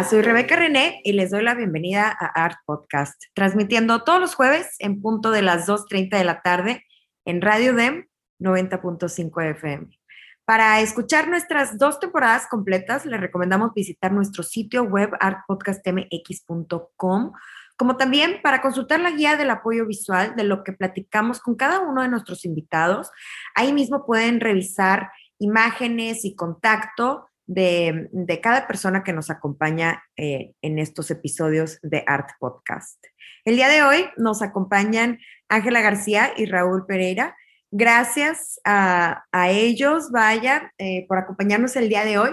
Soy Rebeca René y les doy la bienvenida a Art Podcast, transmitiendo todos los jueves en punto de las 2.30 de la tarde en Radio DEM 90.5 FM. Para escuchar nuestras dos temporadas completas, les recomendamos visitar nuestro sitio web artpodcastmx.com, como también para consultar la guía del apoyo visual de lo que platicamos con cada uno de nuestros invitados. Ahí mismo pueden revisar imágenes y contacto de, cada persona que nos acompaña eh, en estos episodios de Art Podcast. El día de hoy nos acompañan Ángela García y Raúl Pereira. Gracias a, ellos, vaya, eh, por acompañarnos el día de hoy.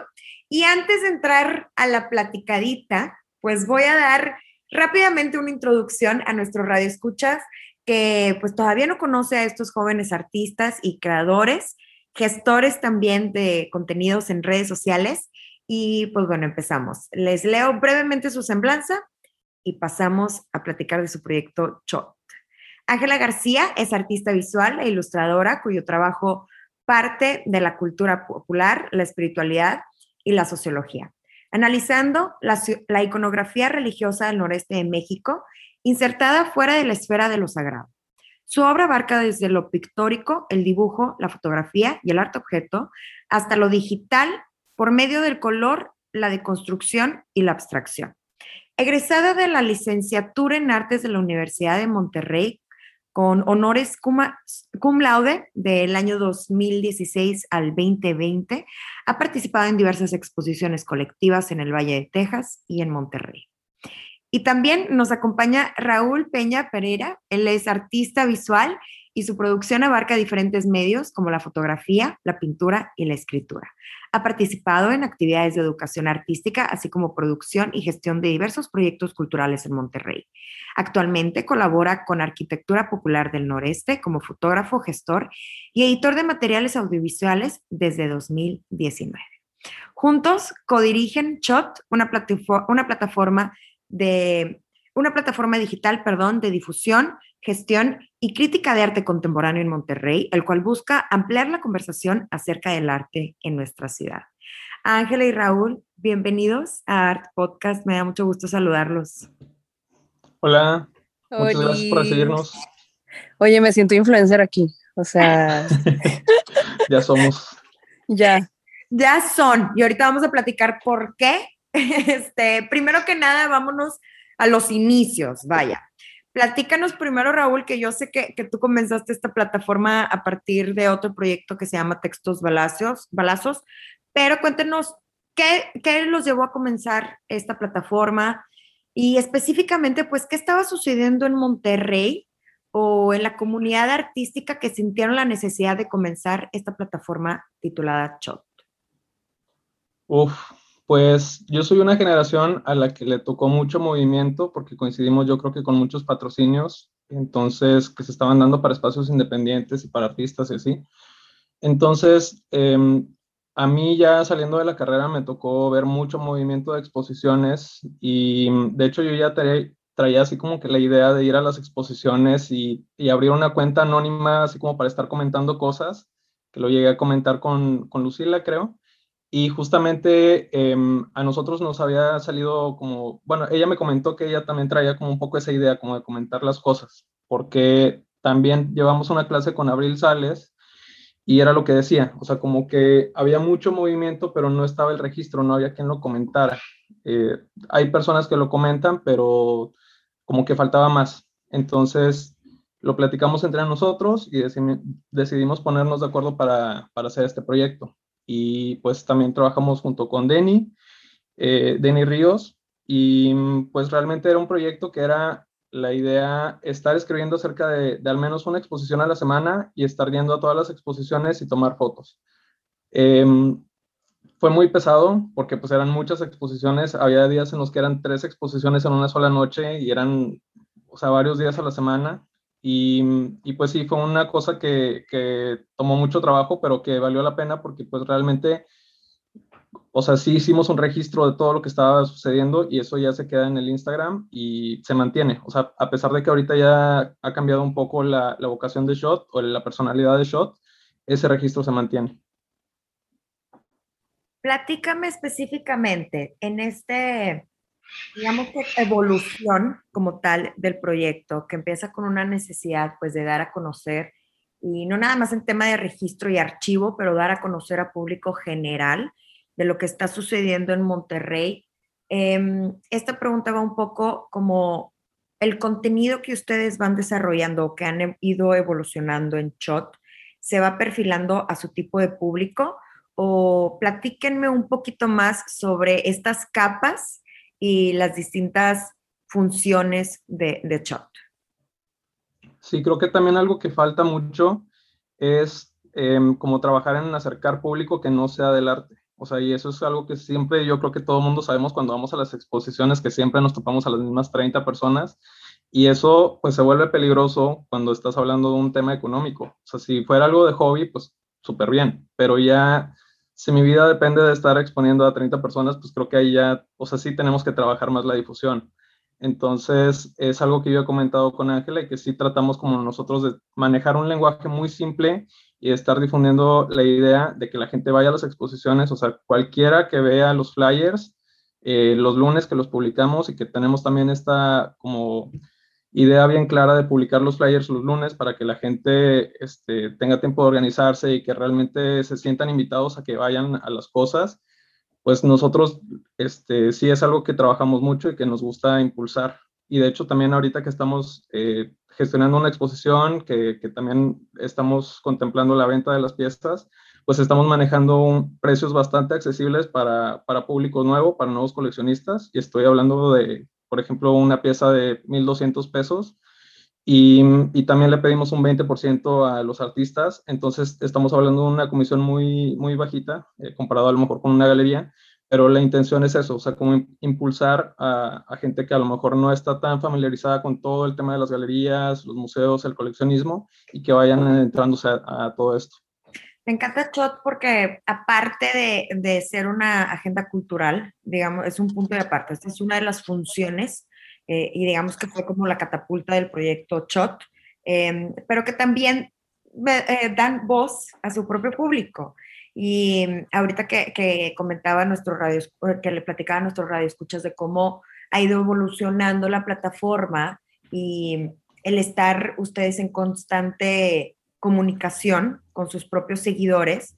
Y antes de entrar a la platicadita, pues voy a dar rápidamente una introducción a nuestro radio escuchas que pues todavía no conoce a estos jóvenes artistas y creadores gestores también de contenidos en redes sociales. Y pues bueno, empezamos. Les leo brevemente su semblanza y pasamos a platicar de su proyecto Chot. Ángela García es artista visual e ilustradora cuyo trabajo parte de la cultura popular, la espiritualidad y la sociología, analizando la, la iconografía religiosa del noreste de México, insertada fuera de la esfera de lo sagrado. Su obra abarca desde lo pictórico, el dibujo, la fotografía y el arte objeto, hasta lo digital por medio del color, la deconstrucción y la abstracción. Egresada de la licenciatura en artes de la Universidad de Monterrey, con honores cum, laude del año 2016 al 2020, ha participado en diversas exposiciones colectivas en el Valle de Texas y en Monterrey. Y también nos acompaña Raúl Peña Pereira. Él es artista visual y su producción abarca diferentes medios como la fotografía, la pintura y la escritura. Ha participado en actividades de educación artística, así como producción y gestión de diversos proyectos culturales en Monterrey. Actualmente colabora con Arquitectura Popular del Noreste como fotógrafo, gestor y editor de materiales audiovisuales desde 2019. Juntos codirigen una, una plataforma de una plataforma digital, perdón, de difusión, gestión y crítica de arte contemporáneo en Monterrey, el cual busca ampliar la conversación acerca del arte en nuestra ciudad. Ángela y Raúl, bienvenidos a Art Podcast. Me da mucho gusto saludarlos. Hola, muchas gracias por recibirnos. Oye, me siento influencer aquí, o sea. ya somos. Ya. Ya son. Y ahorita vamos a platicar por qué Este, primero que nada, vámonos a los inicios, vaya. Platícanos primero, Raúl, que yo sé que, tú comenzaste esta plataforma a partir de otro proyecto que se llama Textos Balazos, Balazos, pero cuéntenos, ¿qué, ¿qué los llevó a comenzar esta plataforma? Y específicamente, pues, ¿qué estaba sucediendo en Monterrey o en la comunidad artística que sintieron la necesidad de comenzar esta plataforma titulada Chot? Uf, pues yo soy una generación a la que le tocó mucho movimiento porque coincidimos yo creo que con muchos patrocinios, entonces que se estaban dando para espacios independientes y para artistas y así. Entonces, em, a mí ya saliendo de la carrera me tocó ver mucho movimiento de exposiciones y de hecho yo ya traía, traía así como que la idea de ir a las exposiciones y, y, abrir una cuenta anónima así como para estar comentando cosas, que lo llegué a comentar con, con Lucila creo. Y justamente em, a nosotros nos había salido como, bueno, ella me comentó que ella también traía como un poco esa idea, como de comentar las cosas, porque también llevamos una clase con Abril Sales y era lo que decía, o sea, como que había mucho movimiento, pero no estaba el registro, no había quien lo comentara. Eh, hay personas que lo comentan, pero como que faltaba más. Entonces, lo platicamos entre nosotros y decidimos ponernos de acuerdo para, para hacer este proyecto y pues también trabajamos junto con Denny, eh, Denny Ríos, y pues realmente era un proyecto que era la idea estar escribiendo acerca de, al menos una exposición a la semana y estar yendo a todas las exposiciones y tomar fotos. Em, fue muy pesado porque pues eran muchas exposiciones, había días en los que eran tres exposiciones en una sola noche y eran, o sea, varios días a la semana. Y, pues sí, fue una cosa que, que, tomó mucho trabajo, pero que valió la pena porque pues realmente, o sea, sí hicimos un registro de todo lo que estaba sucediendo y eso ya se queda en el Instagram y se mantiene. O sea, a pesar de que ahorita ya ha cambiado un poco la, la vocación de Shot o la personalidad de Shot, ese registro se mantiene. Platícame específicamente en este, digamos que evolución como tal del proyecto, que empieza con una necesidad pues de dar a conocer, y no nada más en tema de registro y archivo, pero dar a conocer a público general de lo que está sucediendo en Monterrey. Em, esta pregunta va un poco como el contenido que ustedes van desarrollando o que han ido evolucionando en Shot, ¿se va perfilando a su tipo de público? o platíquenme un poquito más sobre estas capas y las distintas funciones de, de Shot. Sí, creo que también algo que falta mucho es em, como trabajar en acercar público que no sea del arte. O sea, y eso es algo que siempre yo creo que todo el mundo sabemos cuando vamos a las exposiciones, que siempre nos topamos a las mismas 30 personas. Y eso pues se vuelve peligroso cuando estás hablando de un tema económico. O sea, si fuera algo de hobby, pues súper bien. Pero ya si mi vida depende de estar exponiendo a 30 personas, pues creo que ahí ya, o sea, sí tenemos que trabajar más la difusión. Entonces, es algo que yo he comentado con Ángela y que sí tratamos como nosotros de manejar un lenguaje muy simple y estar difundiendo la idea de que la gente vaya a las exposiciones, o sea, cualquiera que vea los flyers, eh, los lunes que los publicamos y que tenemos también esta como idea bien clara de publicar los flyers los lunes para que la gente este, tenga tiempo de organizarse y que realmente se sientan invitados a que vayan a las cosas, pues nosotros este, sí es algo que trabajamos mucho y que nos gusta impulsar. Y de hecho también ahorita que estamos eh, gestionando una exposición, que, también estamos contemplando la venta de las piezas, pues estamos manejando precios bastante accesibles para, para público nuevo, para nuevos coleccionistas. Y estoy hablando de por ejemplo, una pieza de 1.200 pesos y, y, también le pedimos un 20% a los artistas, entonces estamos hablando de una comisión muy, muy bajita, eh, comparado a lo mejor con una galería, pero la intención es eso, o sea, como impulsar a, a, gente que a lo mejor no está tan familiarizada con todo el tema de las galerías, los museos, el coleccionismo, y que vayan entrándose a, a todo esto. Me encanta Shot porque aparte de, de, ser una agenda cultural, digamos, es un punto de aparte. Esta es una de las funciones eh, y digamos que fue como la catapulta del proyecto Shot, eh, pero que también eh, dan voz a su propio público. Y ahorita que, que comentaba nuestro radio, que le platicaba a nuestro radio escuchas de cómo ha ido evolucionando la plataforma y el estar ustedes en constante comunicación con sus propios seguidores,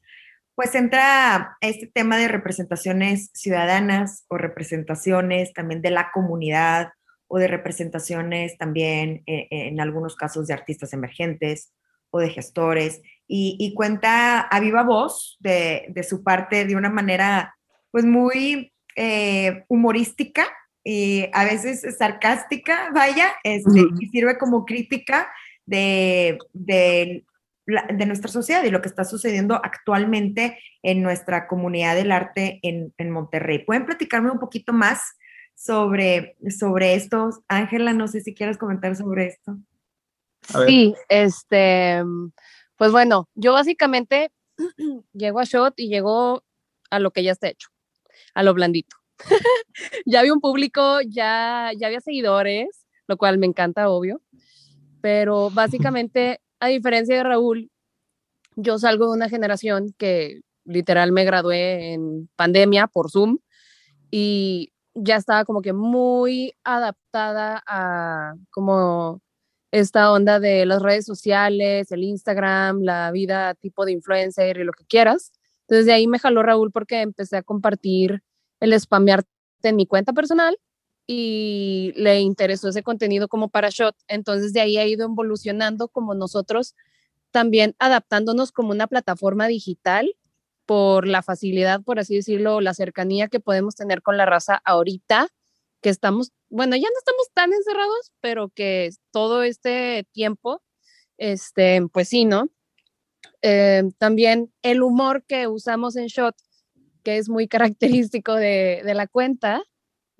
pues entra este tema de representaciones ciudadanas o representaciones también de la comunidad o de representaciones también eh, en, algunos casos de artistas emergentes o de gestores y, cuenta a viva voz de, de, su parte de una manera pues muy eh, humorística y a veces sarcástica, vaya, este, y sirve como crítica de, de, de nuestra sociedad y lo que está sucediendo actualmente en nuestra comunidad del arte en, en Monterrey. ¿Pueden platicarme un poquito más sobre, sobre esto? Ángela, no sé si quieres comentar sobre esto. Sí, este, pues bueno, yo básicamente llego a Shot y llego a lo que ya está hecho, a lo blandito. ya había un público, ya, ya había seguidores, lo cual me encanta, obvio, pero básicamente a diferencia de Raúl, yo salgo de una generación que literal me gradué en pandemia por Zoom y ya estaba como que muy adaptada a como esta onda de las redes sociales, el Instagram, la vida tipo de influencer y lo que quieras. Entonces de ahí me jaló Raúl porque empecé a compartir el spamearte en mi cuenta personal y le interesó ese contenido como para Shot. Entonces de ahí ha ido evolucionando como nosotros también adaptándonos como una plataforma digital por la facilidad, por así decirlo, la cercanía que podemos tener con la raza ahorita, que estamos, bueno, ya no estamos tan encerrados, pero que todo este tiempo, este, pues sí, ¿no? Eh, también el humor que usamos en Shot que es muy característico de, de la cuenta,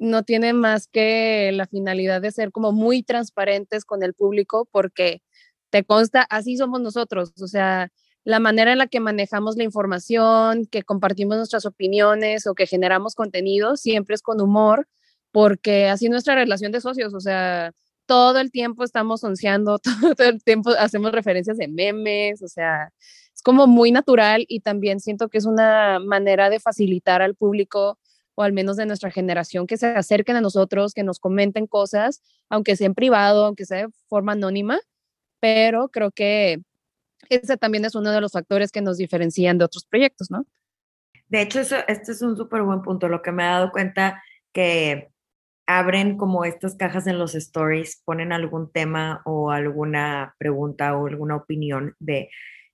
no tiene más que la finalidad de ser como muy transparentes con el público porque te consta, así somos nosotros, o sea, la manera en la que manejamos la información, que compartimos nuestras opiniones o que generamos contenido, siempre es con humor, porque así nuestra relación de socios, o sea, todo el tiempo estamos onceando, todo, el tiempo hacemos referencias de memes, o sea, es como muy natural y también siento que es una manera de facilitar al público o al menos de nuestra generación que se acerquen a nosotros, que nos comenten cosas, aunque sea en privado, aunque sea de forma anónima, pero creo que ese también es uno de los factores que nos diferencian de otros proyectos, ¿no? De hecho, eso, este es un súper buen punto. Lo que me he dado cuenta que abren como estas cajas en los stories, ponen algún tema o alguna pregunta o alguna opinión de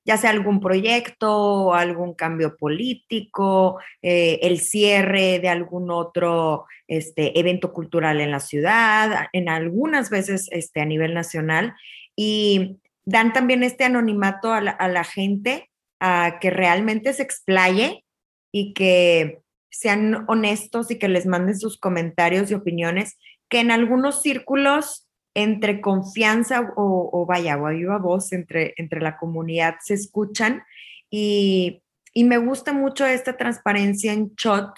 ya sea algún proyecto, algún cambio político, eh, el cierre de algún otro este, evento cultural en la ciudad, en algunas veces este, a nivel nacional. Y dan también este anonimato a la, gente a que realmente se explaye y que sean honestos y que les manden sus comentarios y opiniones, que en algunos círculos entre confianza o, vaya, o a voz entre, entre la comunidad se escuchan y, y me gusta mucho esta transparencia en chat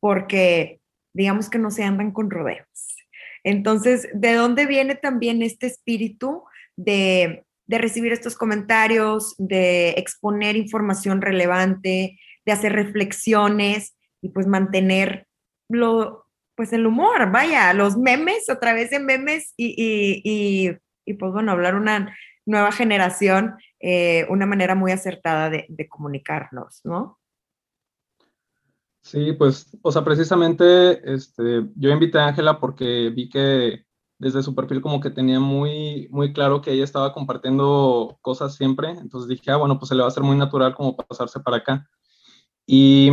porque digamos que no se andan con rodeos. Entonces, ¿de dónde viene también este espíritu de de recibir estos comentarios, de exponer información relevante, de hacer reflexiones y pues mantener lo, pues el humor, vaya, los memes, otra vez en memes y, pues bueno, hablar una nueva generación, eh, una manera muy acertada de, de comunicarnos, ¿no? Sí, pues, o sea, precisamente este, yo invité a Ángela porque vi que desde su perfil como que tenía muy, muy claro que ella estaba compartiendo cosas siempre, entonces dije, ah, bueno, pues se le va a hacer muy natural como pasarse para acá. Y,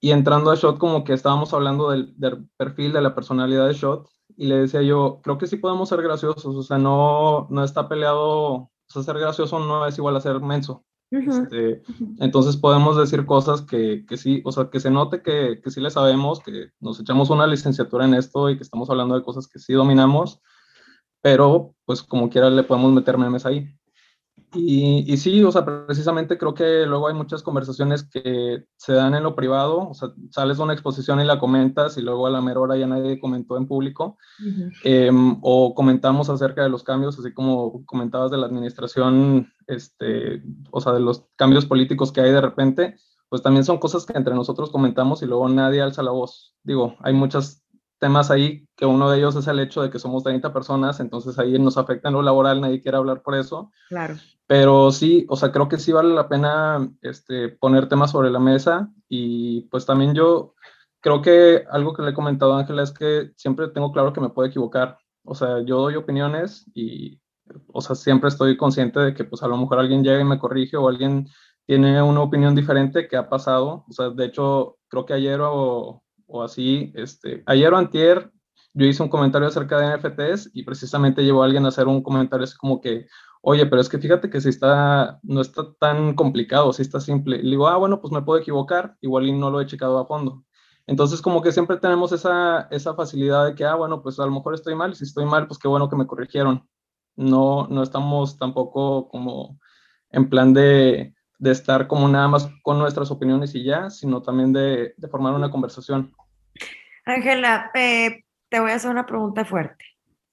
y entrando a Shot como que estábamos hablando del, del, perfil, de la personalidad de Shot, y le decía yo, creo que sí podemos ser graciosos, o sea, no, no está peleado, o sea, ser gracioso no es igual a ser menso. Este, entonces podemos decir cosas que, que, sí, o sea, que se note que, que sí le sabemos, que nos echamos una licenciatura en esto y que estamos hablando de cosas que sí dominamos, pero pues como quiera le podemos meter memes ahí. Y, y, sí, o sea, precisamente creo que luego hay muchas conversaciones que se dan en lo privado, o sea, sales de una exposición y la comentas y luego a la mera hora ya nadie comentó en público, em, o comentamos acerca de los cambios, así como comentabas de la administración, este, o sea, de los cambios políticos que hay de repente, pues también son cosas que entre nosotros comentamos y luego nadie alza la voz. Digo, hay muchas temas ahí, que uno de ellos es el hecho de que somos 30 personas, entonces ahí nos afecta en lo laboral, nadie quiere hablar por eso. Claro. Pero sí, o sea, creo que sí vale la pena este, poner temas sobre la mesa y pues también yo creo que algo que le he comentado a Ángela es que siempre tengo claro que me puedo equivocar. O sea, yo doy opiniones y, o sea, siempre estoy consciente de que pues a lo mejor alguien llega y me corrige o alguien tiene una opinión diferente que ha pasado. O sea, de hecho, creo que ayer o, o así. Este, ayer o antier yo hice un comentario acerca de NFTs y precisamente llevó a alguien a hacer un comentario así como que, oye, pero es que fíjate que si está, no está tan complicado, si está simple. Le digo, ah, bueno, pues me puedo equivocar, igual y no lo he checado a fondo. Entonces, como que siempre tenemos esa, esa facilidad de que, ah, bueno, pues a lo mejor estoy mal, si estoy mal, pues qué bueno que me corrigieron. No, no estamos tampoco como en plan de, de estar como nada más con nuestras opiniones y ya, sino también de, de formar una conversación. Ángela, eh, te voy a hacer una pregunta fuerte,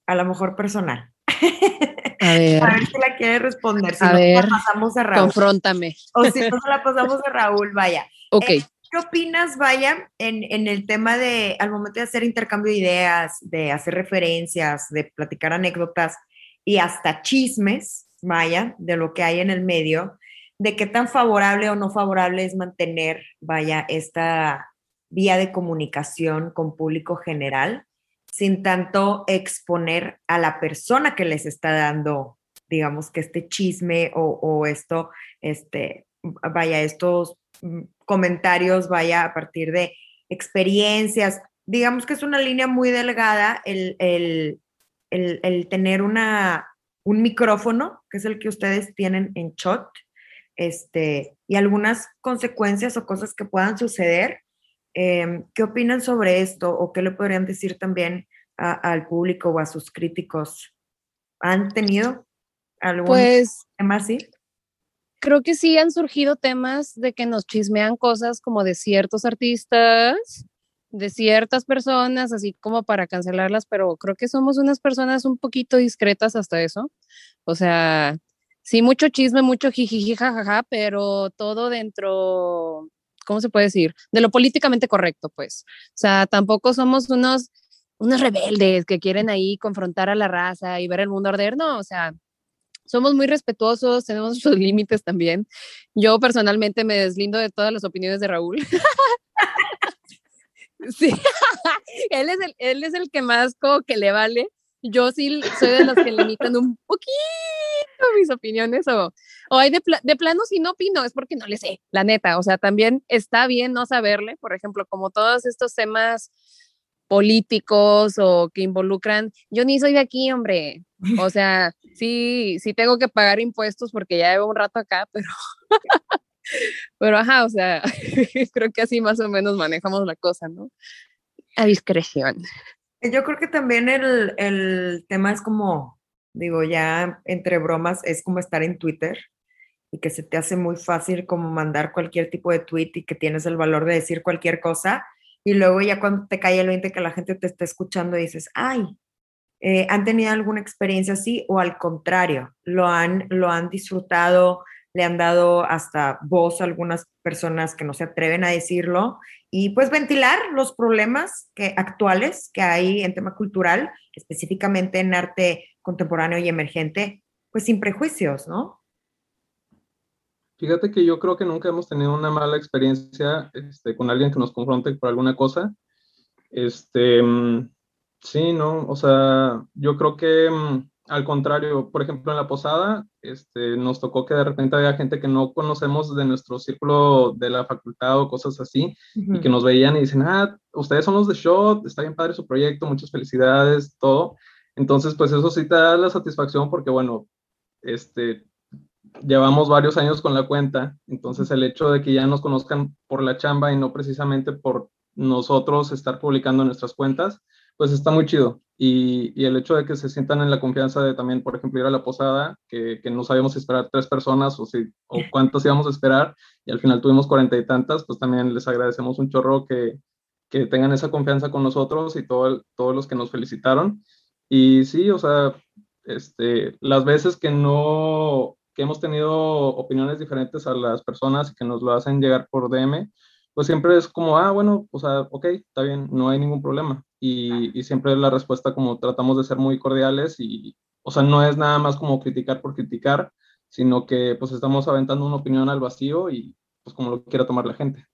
a lo mejor personal. A ver. A ver si la quiere responder. Si a no, ver, la pasamos a Raúl. Confróntame. O si no, la pasamos a Raúl, vaya. Ok. Eh, ¿Qué opinas, vaya, en, en, el tema de, al momento de hacer intercambio de ideas, de hacer referencias, de platicar anécdotas y hasta chismes, vaya, de lo que hay en el medio, de qué tan favorable o no favorable es mantener, vaya, esta vía de comunicación con público general, sin tanto exponer a la persona que les está dando, digamos, que este chisme o, esto, este, vaya, estos mm, comentarios, vaya, a partir de experiencias. Digamos que es una línea muy delgada el, el, tener una, un micrófono, que es el que ustedes tienen en shot, este, y algunas consecuencias o cosas que puedan suceder Em, ¿Qué opinan sobre esto o qué le podrían decir también al público o a sus críticos? ¿Han tenido algún pues, tema así? Creo que sí han surgido temas de que nos chismean cosas como de ciertos artistas, de ciertas personas, así como para cancelarlas, pero creo que somos unas personas un poquito discretas hasta eso. O sea, sí, mucho chisme, mucho jijiji, jajaja, pero todo dentro ¿cómo se puede decir? De lo políticamente correcto, pues. O sea, tampoco somos unos, unos rebeldes que quieren ahí confrontar a la raza y ver el mundo arder, no, o sea, somos muy respetuosos, tenemos nuestros límites también. Yo personalmente me deslindo de todas las opiniones de Raúl. sí, él es, el, él es el que más como que le vale. Yo sí soy de los que limitan un poquito mis opiniones o, o hay de, de plano si no opino es porque no le sé, la neta, o sea, también está bien no saberle, por ejemplo, como todos estos temas políticos o que involucran, yo ni soy de aquí, hombre, o sea, sí, sí tengo que pagar impuestos porque ya llevo un rato acá, pero, pero ajá, o sea, creo que así más o menos manejamos la cosa, ¿no? A discreción. Yo creo que también el, el tema es como Digo, ya entre bromas es como estar en Twitter y que se te hace muy fácil como mandar cualquier tipo de tweet y que tienes el valor de decir cualquier cosa y luego ya cuando te cae el 20 que la gente te está escuchando dices, ay, eh, ¿han tenido alguna experiencia así o al contrario, lo han, lo han disfrutado, le han dado hasta voz a algunas personas que no se atreven a decirlo y pues ventilar los problemas que, actuales que hay en tema cultural, específicamente en arte contemporáneo y emergente, pues sin prejuicios, ¿no? Fíjate que yo creo que nunca hemos tenido una mala experiencia este, con alguien que nos confronte por alguna cosa. Este, mm, sí, ¿no? O sea, yo creo que mm, al contrario, por ejemplo, en la posada, este, nos tocó que de repente había gente que no conocemos de nuestro círculo de la facultad o cosas así, y que nos veían y dicen, ah, ustedes son los de Shot, está bien padre su proyecto, muchas felicidades, todo. Entonces, pues eso sí te da la satisfacción porque, bueno, este, llevamos varios años con la cuenta, entonces el hecho de que ya nos conozcan por la chamba y no precisamente por nosotros estar publicando nuestras cuentas, pues está muy chido. Y, y, el hecho de que se sientan en la confianza de también, por ejemplo, ir a la posada, que, que no sabíamos esperar tres personas o, si, o cuántas íbamos a esperar, y al final tuvimos cuarenta y tantas, pues también les agradecemos un chorro que, que tengan esa confianza con nosotros y todo todos los que nos felicitaron. Y sí, o sea, este, las veces que no, que hemos tenido opiniones diferentes a las personas y que nos lo hacen llegar por DM, pues siempre es como, ah, bueno, o sea, ok, está bien, no hay ningún problema. Y, y siempre la respuesta como tratamos de ser muy cordiales y, o sea, no es nada más como criticar por criticar, sino que pues estamos aventando una opinión al vacío y pues como lo quiera tomar la gente.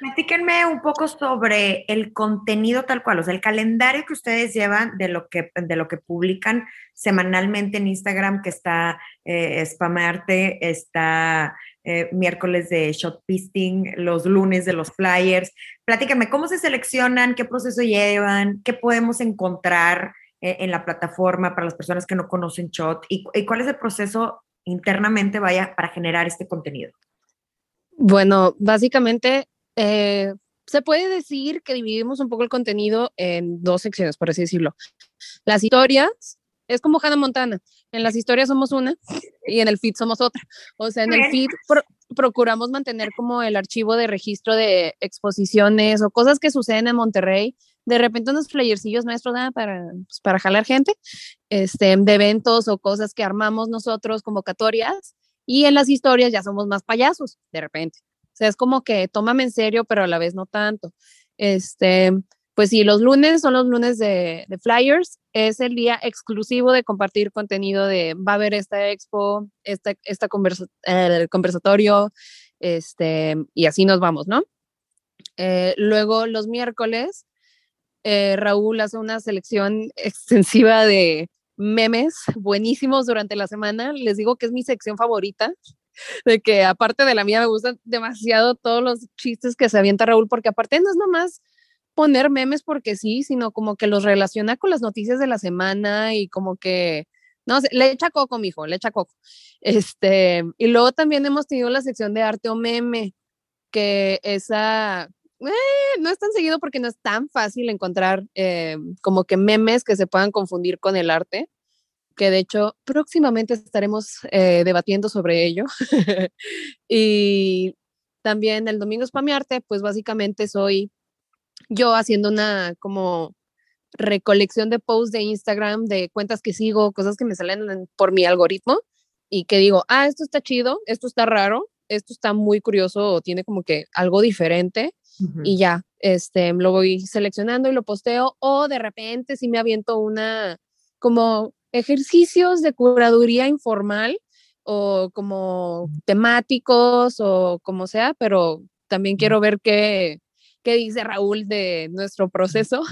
Platíquenme un poco sobre el contenido tal cual, o sea, el calendario que ustedes llevan de lo que, de lo que publican semanalmente en Instagram, que está eh, Spamarte, está eh, miércoles de shot pisting, los lunes de los flyers. Platíquenme, ¿cómo se seleccionan? ¿Qué proceso llevan? ¿Qué podemos encontrar eh, en la plataforma para las personas que no conocen shot? ¿Y, ¿Y cuál es el proceso internamente vaya para generar este contenido? Bueno, básicamente eh, se puede decir que dividimos un poco el contenido en dos secciones, por así decirlo. Las historias es como Hannah Montana. En las historias somos una y en el feed somos otra. O sea, en el feed procuramos mantener como el archivo de registro de exposiciones o cosas que suceden en Monterrey. De repente unos flyercillos nuestros para, pues, para jalar gente, este, de eventos o cosas que armamos nosotros, convocatorias. Y en las historias ya somos más payasos, de repente. O sea, es como que tómame en serio, pero a la vez no tanto. Este, pues sí, los lunes son los lunes de, flyers. Es el día exclusivo de compartir contenido de va a haber esta expo, esta, esta el conversatorio, este, y así nos vamos, ¿no? Eh, luego los miércoles, eh, Raúl hace una selección extensiva de memes buenísimos durante la semana. Les digo que es mi sección favorita de que aparte de la mía me gustan demasiado todos los chistes que se avienta Raúl, porque aparte no es nomás poner memes porque sí, sino como que los relaciona con las noticias de la semana y como que, no sé, le echa coco, mijo, le echa coco. Este, y luego también hemos tenido la sección de arte o meme, que esa eh, no es tan seguido porque no es tan fácil encontrar eh, como que memes que se puedan confundir con el arte, que de hecho próximamente estaremos eh, debatiendo sobre ello. y también el domingo es para mi arte, pues básicamente soy yo haciendo una como recolección de posts de Instagram, de cuentas que sigo, cosas que me salen por mi algoritmo y que digo, ah, esto está chido, esto está raro, esto está muy curioso o tiene como que algo diferente y ya, este, lo voy seleccionando y lo posteo o de repente si me aviento una como ejercicios de curaduría informal o como temáticos o como sea, pero también quiero ver qué, qué dice Raúl de nuestro proceso.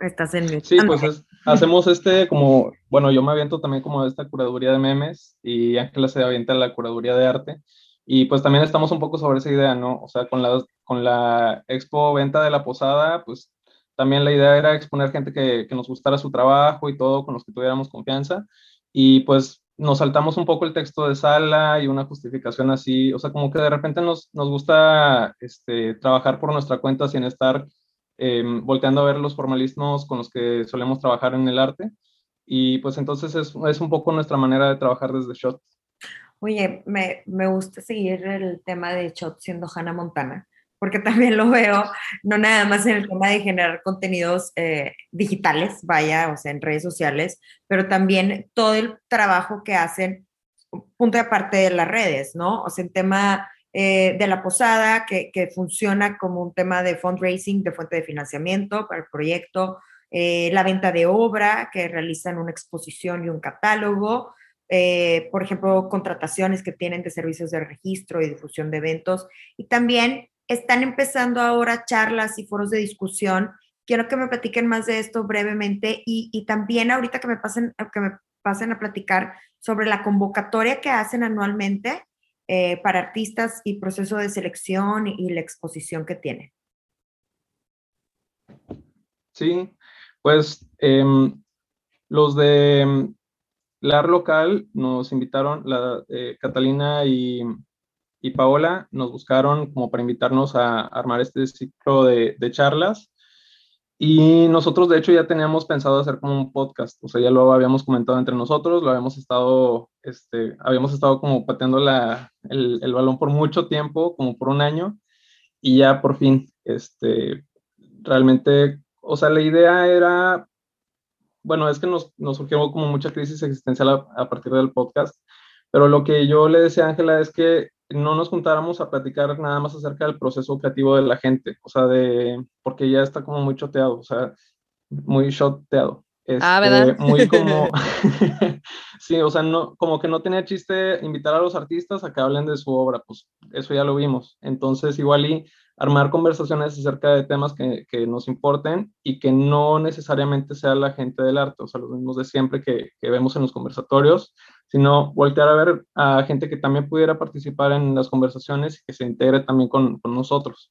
Estás en Sí, pues hacemos este como, bueno, yo me aviento también como esta curaduría de memes y Ángela se avienta la curaduría de arte. Y pues también estamos un poco sobre esa idea, ¿no? O sea, con la, con la expo venta de la posada, pues también la idea era exponer gente que, que nos gustara su trabajo y todo, con los que tuviéramos confianza. Y pues nos saltamos un poco el texto de sala y una justificación así, o sea, como que de repente nos, nos gusta este, trabajar por nuestra cuenta sin estar Em, volteando a ver los formalismos con los que solemos trabajar en el arte. Y pues entonces es, es un poco nuestra manera de trabajar desde Shot. Oye, me, me, gusta seguir el tema de Shot siendo Hannah Montana, porque también lo veo, no nada más en el tema de generar contenidos eh, digitales, vaya, o sea, en redes sociales, pero también todo el trabajo que hacen, punto de aparte de las redes, ¿no? O sea, en tema eh, de la posada, que, funciona como un tema de fundraising, de fuente de financiamiento para el proyecto, eh, la venta de obra, que realizan una exposición y un catálogo, eh, por ejemplo, contrataciones que tienen de servicios de registro y difusión de eventos, y también están empezando ahora charlas y foros de discusión. Quiero que me platiquen más de esto brevemente y, y también ahorita que me pasen, que me pasen a platicar sobre la convocatoria que hacen anualmente eh, para artistas y proceso de selección y, la exposición que tiene. Sí, pues em, los de em, LAR local nos invitaron, la, eh, Catalina y, y, Paola nos buscaron como para invitarnos a armar este ciclo de, de charlas. Y nosotros, de hecho, ya teníamos pensado hacer como un podcast, o sea, ya lo habíamos comentado entre nosotros, lo habíamos estado, este, habíamos estado como pateando la, el, el, balón por mucho tiempo, como por un año, y ya por fin, este, realmente, o sea, la idea era, bueno, es que nos, nos surgió como mucha crisis existencial a, a partir del podcast, pero lo que yo le decía a Ángela es que no nos juntáramos a platicar nada más acerca del proceso creativo de la gente, o sea, de, porque ya está como muy choteado, o sea, muy shoteado. Ah, ¿verdad? Este, muy como, sí, o sea, no, como que no tenía chiste invitar a los artistas a que hablen de su obra, pues eso ya lo vimos. Entonces, igual y armar conversaciones acerca de temas que, que nos importen y que no necesariamente sea la gente del arte, o sea, los mismos de siempre que, que vemos en los conversatorios, sino voltear a ver a gente que también pudiera participar en las conversaciones y que se integre también con, con nosotros.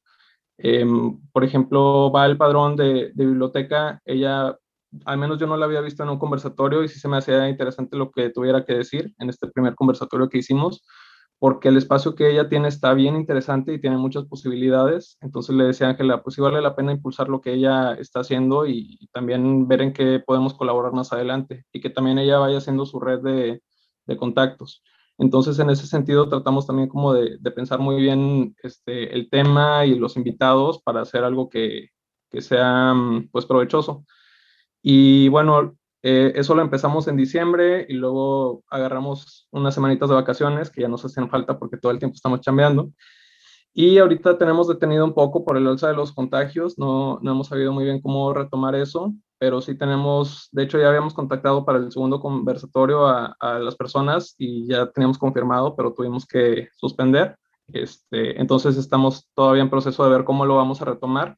Em, por ejemplo, va el padrón de, de, biblioteca, ella, al menos yo no la había visto en un conversatorio y sí se me hacía interesante lo que tuviera que decir en este primer conversatorio que hicimos, porque el espacio que ella tiene está bien interesante y tiene muchas posibilidades. Entonces le decía a Ángela, pues sí vale la pena impulsar lo que ella está haciendo y, y también ver en qué podemos colaborar más adelante y que también ella vaya haciendo su red de, de contactos. Entonces, en ese sentido, tratamos también como de, pensar muy bien este, el tema y los invitados para hacer algo que, que sea mm, pues provechoso. Y bueno, eh, eso lo empezamos en diciembre y luego agarramos unas semanitas de vacaciones que ya nos hacen falta porque todo el tiempo estamos chambeando. Y ahorita tenemos detenido un poco por el alza de los contagios, no, no hemos sabido muy bien cómo retomar eso, pero sí tenemos, de hecho ya habíamos contactado para el segundo conversatorio a, a las personas y ya teníamos confirmado, pero tuvimos que suspender. Este, entonces estamos todavía en proceso de ver cómo lo vamos a retomar,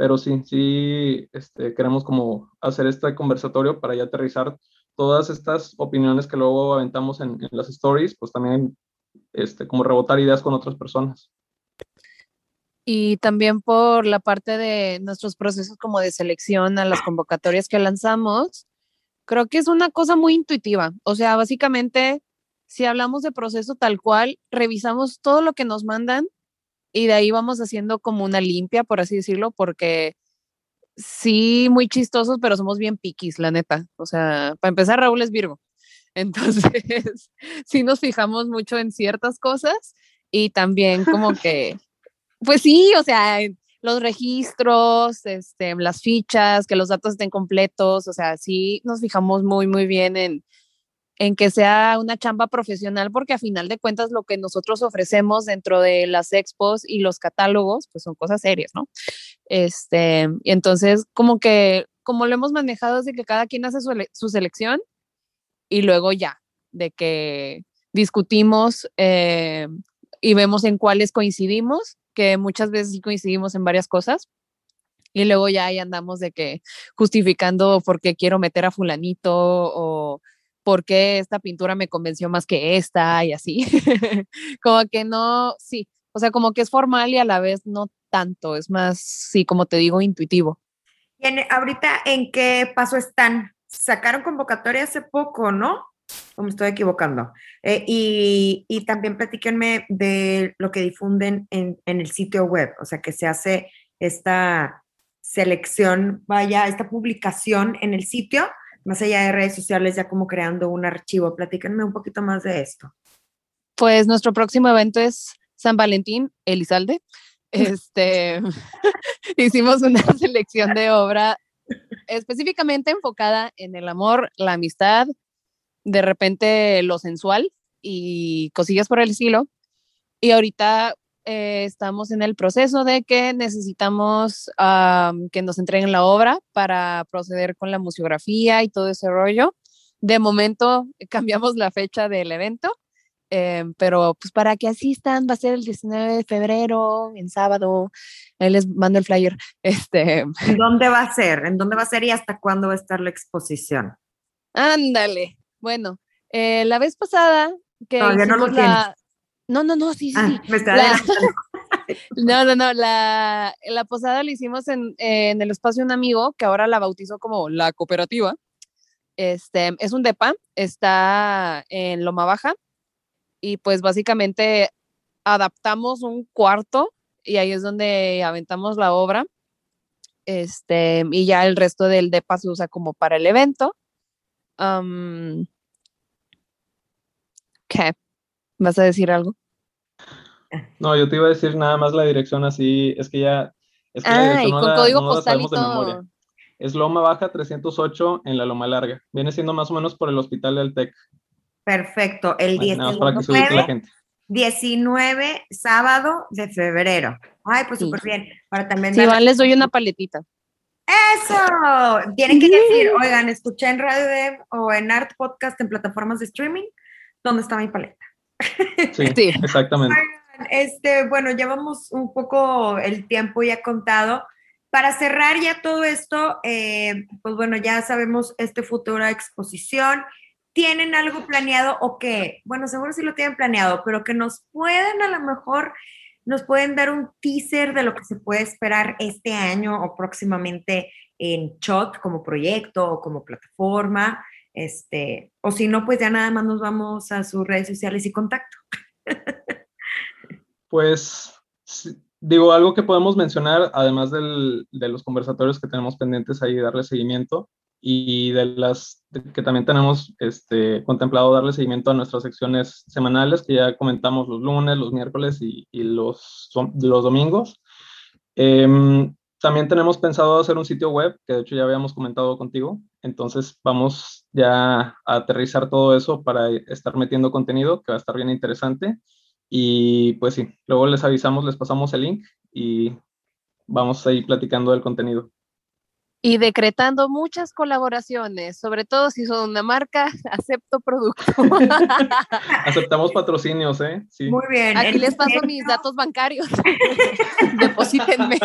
pero sí, sí este, queremos como hacer este conversatorio para ya aterrizar todas estas opiniones que luego aventamos en, en las stories, pues también este, como rebotar ideas con otras personas y también por la parte de nuestros procesos como de selección a las convocatorias que lanzamos, creo que es una cosa muy intuitiva. O sea, básicamente si hablamos de proceso tal cual, revisamos todo lo que nos mandan y de ahí vamos haciendo como una limpia, por así decirlo, porque sí, muy chistosos, pero somos bien piquis, la neta. O sea, para empezar, Raúl es Virgo. Entonces, sí nos fijamos mucho en ciertas cosas y también como que, pues sí, o sea, los registros, este, las fichas, que los datos estén completos, o sea, sí nos fijamos muy, muy bien en, en que sea una chamba profesional, porque a final de cuentas lo que nosotros ofrecemos dentro de las expos y los catálogos, pues son cosas serias, ¿no? Este, entonces, como que, como lo hemos manejado es de que cada quien hace su, su selección y luego ya, de que discutimos eh, y vemos en cuáles coincidimos, que muchas veces sí coincidimos en varias cosas, y luego ya ahí andamos de que justificando por qué quiero meter a fulanito o por qué esta pintura me convenció más que esta y así. como que no, sí, o sea, como que es formal y a la vez no tanto, es más, sí, como te digo, intuitivo. ¿Y ahorita en qué paso están? Sacaron convocatoria hace poco, ¿no? o me estoy equivocando. Eh, y, y, también platíquenme de lo que difunden en, en, el sitio web, o sea, que se hace esta selección, vaya, esta publicación en el sitio, más allá de redes sociales, ya como creando un archivo. Platíquenme un poquito más de esto. Pues nuestro próximo evento es San Valentín, Elizalde. Este, hicimos una selección de obra específicamente enfocada en el amor, la amistad, de repente lo sensual y cosillas por el estilo. Y ahorita eh, estamos en el proceso de que necesitamos que nos entreguen la obra para proceder con la museografía y todo ese rollo. De momento cambiamos la fecha del evento, eh, pero pues para que asistan va a ser el 19 de febrero, en sábado. Ahí les mando el flyer. Este. ¿Dónde va a ser? ¿En dónde va a ser y hasta cuándo va a estar la exposición? Ándale, bueno, eh, la vez pasada que no lo la... No, no, no, sí, sí. Ah, me está la... no, no, no, la, la posada la hicimos en, en, el espacio de un amigo que ahora la bautizó como la cooperativa. Este, es un DEPA, está en Loma Baja y pues básicamente adaptamos un cuarto y ahí es donde aventamos la obra. Este, y ya el resto del DEPA se usa como para el evento. ¿Qué? ¿Vas a decir algo? No, yo te iba a decir nada más la dirección así, es que ya... Es que ah, y con código postal y todo. Es Loma Baja 308 en la Loma Larga. Viene siendo más o menos por el hospital del TEC. Perfecto, el 19, 19 sábado de febrero. Ay, pues súper bien. Para también sí, les doy una paletita. Eso, tienen que decir, oigan, escuché en Radio Dev o en Art Podcast en plataformas de streaming, ¿dónde está mi paleta? Sí, sí. exactamente. Este, bueno, llevamos un poco el tiempo ya contado. Para cerrar ya todo esto, eh, pues bueno, ya sabemos este futura exposición. ¿Tienen algo planeado o qué? Bueno, seguro sí lo tienen planeado, pero que nos pueden a lo mejor nos pueden dar un teaser de lo que se puede esperar este año o próximamente en Shot como proyecto o como plataforma. Este, o si no, pues ya nada más nos vamos a sus redes sociales y contacto. Pues digo, algo que podemos mencionar, además del, de los conversatorios que tenemos pendientes ahí, darle seguimiento, y de las que también tenemos este, contemplado darle seguimiento a nuestras secciones semanales que ya comentamos los lunes, los miércoles y, los, los domingos. Em, también tenemos pensado hacer un sitio web, que de hecho ya habíamos comentado contigo. Entonces vamos ya aterrizar todo eso para estar metiendo contenido que va a estar bien interesante. Y pues sí, luego les avisamos, les pasamos el link y vamos a ir platicando del contenido y decretando muchas colaboraciones, sobre todo si son una marca, acepto producto. Aceptamos patrocinios, ¿eh? Sí. Muy bien. Aquí les paso mis datos bancarios. Deposítenme.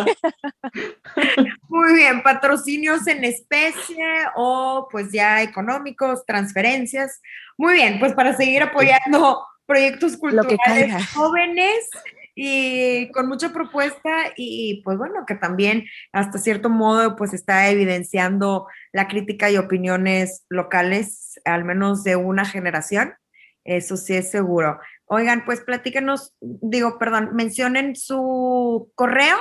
Muy bien, patrocinios en especie o pues ya económicos, transferencias. Muy bien, pues para seguir apoyando proyectos culturales jóvenes y con mucha propuesta y pues bueno, que también hasta cierto modo pues está evidenciando la crítica y opiniones locales, al menos de una generación. Eso sí es seguro. Oigan, pues platíquenos, digo, perdón, mencionen su correo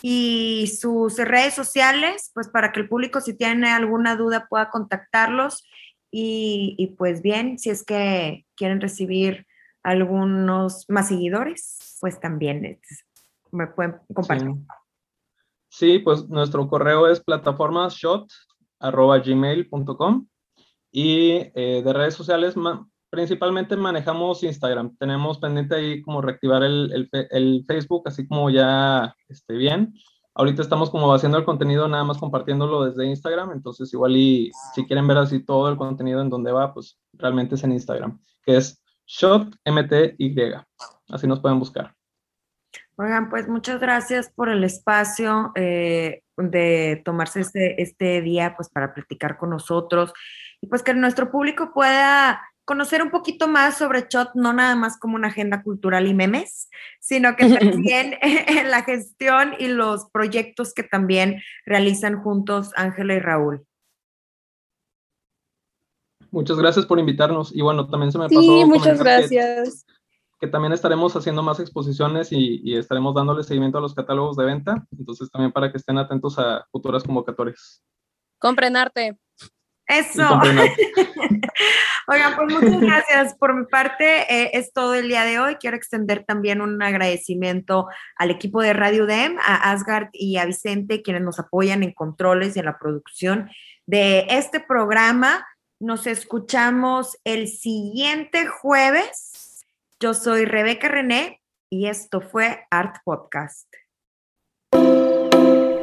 y sus redes sociales, pues para que el público si tiene alguna duda pueda contactarlos y, pues bien, si es que quieren recibir algunos más seguidores, pues también me pueden compartir. Sí. pues nuestro correo es plataformashot.gmail.com y eh, de redes sociales principalmente manejamos Instagram. Tenemos pendiente ahí como reactivar el, el, Facebook, así como ya esté bien. Ahorita estamos como haciendo el contenido nada más compartiéndolo desde Instagram, entonces igual y si quieren ver así todo el contenido en donde va, pues realmente es en Instagram, que es ShotMTY. Así nos pueden buscar. Oigan, pues muchas gracias por el espacio eh, de tomarse este, este día pues para platicar con nosotros y pues que nuestro público pueda conocer un poquito más sobre Shot, no nada más como una agenda cultural y memes, sino que también en la gestión y los proyectos que también realizan juntos Ángela y Raúl. Muchas gracias por invitarnos. Y bueno, también se me pasó. Sí, muchas gracias. Que, también estaremos haciendo más exposiciones y, y, estaremos dándole seguimiento a los catálogos de venta. Entonces, también para que estén atentos a futuras convocatorias. Compren arte. Eso. Oigan, pues muchas gracias. Por mi parte, eh, es todo el día de hoy. Quiero extender también un agradecimiento al equipo de Radio DEM, a Asgard y a Vicente, quienes nos apoyan en controles y en la producción de este programa. Nos escuchamos el siguiente jueves. Yo soy Rebeca René y esto fue Art Podcast.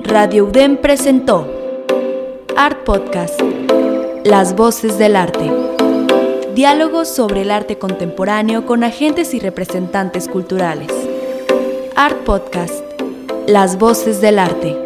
Radio UDEM presentó Art Podcast, las voces del arte. Diálogos sobre el arte contemporáneo con agentes y representantes culturales. Art Podcast. Las voces del arte.